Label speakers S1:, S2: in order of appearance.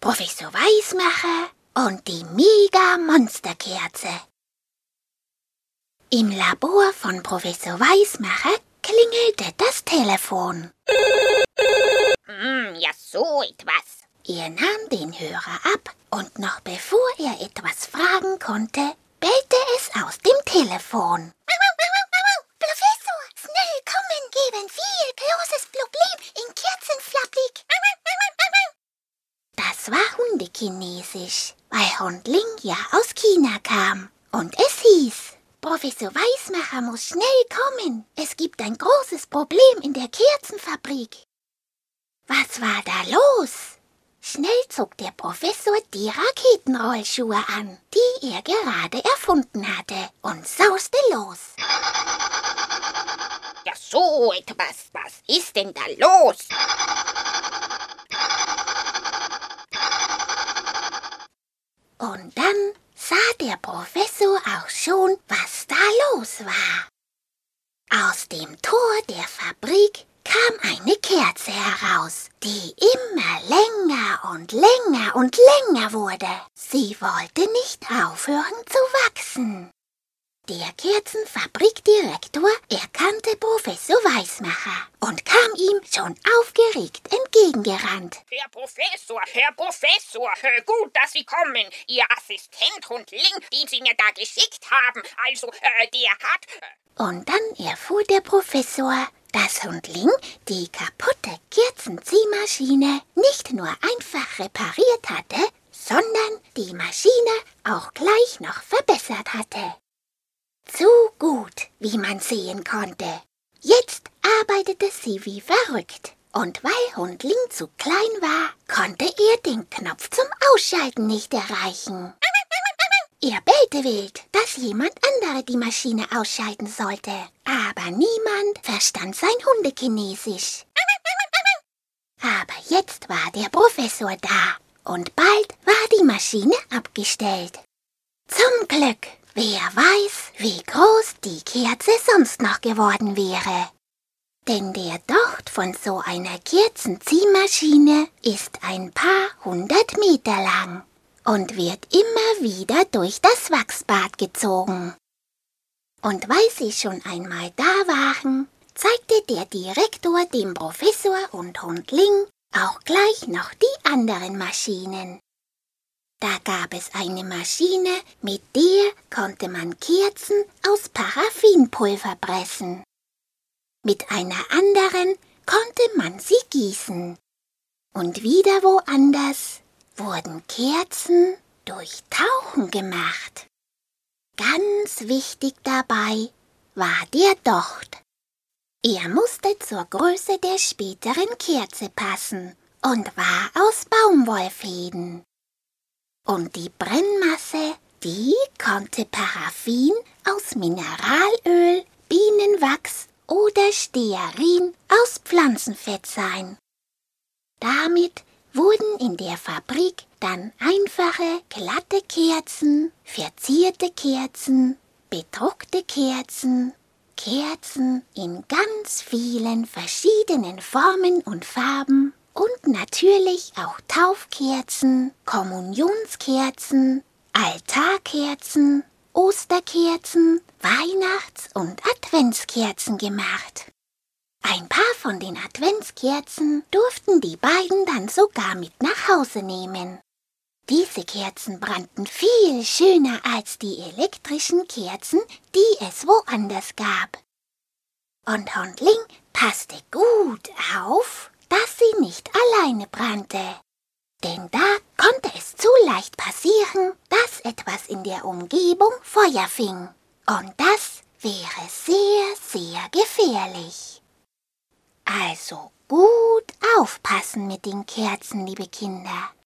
S1: Professor Weismacher und die Mega-Monsterkerze. Im Labor von Professor Weismacher klingelte das Telefon.
S2: Hm, ja, so etwas.
S1: Er nahm den Hörer ab und noch bevor er etwas fragen konnte, bellte es aus dem Telefon.
S3: Professor, schnell kommen, geben viel großes Problem in Kerzenfabrik.
S1: Das war Hundekinesisch, weil Hundling ja aus China kam. Und es hieß, Professor Weismacher muss schnell kommen. Es gibt ein großes Problem in der Kerzenfabrik. Was war da los? Schnell zog der Professor die Raketenrollschuhe an, die er gerade erfunden hatte, und sauste los.
S2: Ja, so etwas. Was ist denn da los?
S1: Und dann sah der Professor auch schon, was da los war. Aus dem Tor der Fabrik kam eine Kerze heraus, die immer länger und länger und länger wurde. Sie wollte nicht aufhören zu wachsen. Der Kerzenfabrikdirektor erkannte Professor Weismacher und kam ihm schon aufgeregt entgegengerannt.
S2: Herr Professor, Herr Professor, äh, gut, dass Sie kommen. Ihr Assistent Hundling, den Sie mir da geschickt haben, also, äh, der hat... Äh,
S1: Und dann erfuhr der Professor, dass Hundling die kaputte Kerzenziehmaschine nicht nur einfach repariert hatte, sondern die Maschine auch gleich noch verbessert hatte. Gut, wie man sehen konnte. Jetzt arbeitete sie wie verrückt. Und weil Hundling zu klein war, konnte er den Knopf zum Ausschalten nicht erreichen. Er bellte wild, dass jemand andere die Maschine ausschalten sollte. Aber niemand verstand sein Hundekinesisch. Aber jetzt war der Professor da und bald war die Maschine abgestellt. Zum Glück, wer weiß, wie groß die Kerze sonst noch geworden wäre. Denn der Docht von so einer Kerzenziehmaschine ist ein paar hundert Meter lang und wird immer wieder durch das Wachsbad gezogen. Und weil sie schon einmal da waren, zeigte der Direktor dem Professor und Hundling auch gleich noch die anderen Maschinen. Da gab es eine Maschine, mit der konnte man Kerzen aus Paraffinpulver pressen. Mit einer anderen konnte man sie gießen. Und wieder woanders wurden Kerzen durch Tauchen gemacht. Ganz wichtig dabei war der Docht. Er musste zur Größe der späteren Kerze passen und war aus Baumwollfäden. Und die Brennmasse, die konnte Paraffin aus Mineralöl, Bienenwachs oder Stearin aus Pflanzenfett sein. Damit wurden in der Fabrik dann einfache, glatte Kerzen, verzierte Kerzen, bedruckte Kerzen, Kerzen in ganz vielen verschiedenen Formen und Farben und natürlich auch Taufkerzen, Kommunionskerzen, Altarkerzen, Osterkerzen, Weihnachts- und Adventskerzen gemacht. Ein paar von den Adventskerzen durften die beiden dann sogar mit nach Hause nehmen. Diese Kerzen brannten viel schöner als die elektrischen Kerzen, die es woanders gab. Und Hundling passte gut auf, dass sie nicht alleine brannte. Denn da konnte es zu leicht passieren, dass etwas in der Umgebung Feuer fing. Und das wäre sehr, sehr gefährlich. Also gut aufpassen mit den Kerzen, liebe Kinder.